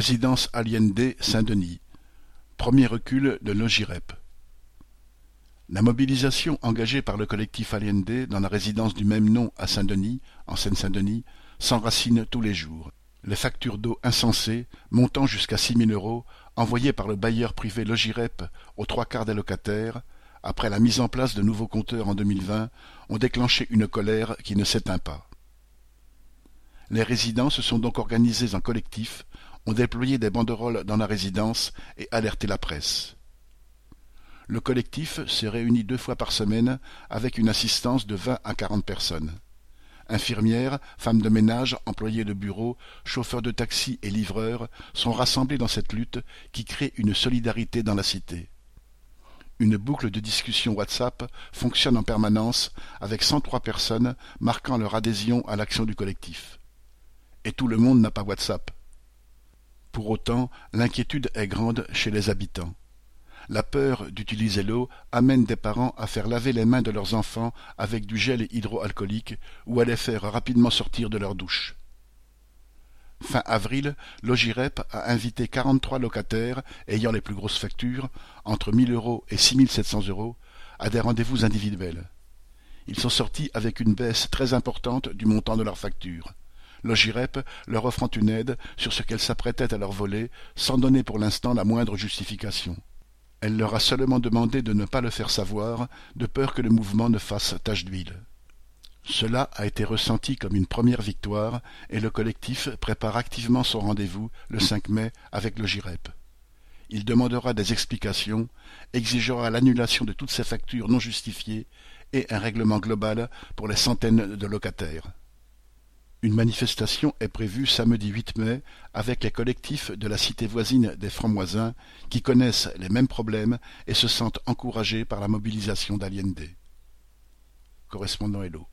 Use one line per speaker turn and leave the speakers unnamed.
Résidence Allende Saint-Denis. Premier recul de Logirep. La mobilisation engagée par le collectif Allende dans la résidence du même nom à Saint-Denis, en Seine-Saint-Denis, s'enracine tous les jours. Les factures d'eau insensées, montant jusqu'à six mille euros, envoyées par le bailleur privé Logirep aux trois quarts des locataires, après la mise en place de nouveaux compteurs en 2020, ont déclenché une colère qui ne s'éteint pas. Les résidents se sont donc organisés en collectif, ont déployé des banderoles dans la résidence et alerté la presse. Le collectif se réunit deux fois par semaine avec une assistance de vingt à quarante personnes. Infirmières, femmes de ménage, employés de bureau, chauffeurs de taxi et livreurs sont rassemblés dans cette lutte qui crée une solidarité dans la cité. Une boucle de discussion WhatsApp fonctionne en permanence avec cent trois personnes marquant leur adhésion à l'action du collectif. Et tout le monde n'a pas WhatsApp. Pour autant, l'inquiétude est grande chez les habitants. La peur d'utiliser l'eau amène des parents à faire laver les mains de leurs enfants avec du gel hydroalcoolique ou à les faire rapidement sortir de leur douche. Fin avril, Logirep a invité quarante-trois locataires ayant les plus grosses factures, entre mille euros et six sept cents euros, à des rendez-vous individuels. Ils sont sortis avec une baisse très importante du montant de leurs factures. Logirep leur offrant une aide sur ce qu'elle s'apprêtait à leur voler, sans donner pour l'instant la moindre justification. Elle leur a seulement demandé de ne pas le faire savoir, de peur que le mouvement ne fasse tache d'huile. Cela a été ressenti comme une première victoire et le collectif prépare activement son rendez-vous le 5 mai avec le GIREP. Il demandera des explications, exigera l'annulation de toutes ces factures non justifiées et un règlement global pour les centaines de locataires. Une manifestation est prévue samedi 8 mai avec les collectifs de la cité voisine des Francs-Moisins qui connaissent les mêmes problèmes et se sentent encouragés par la mobilisation d'Aliende. Correspondant Hello.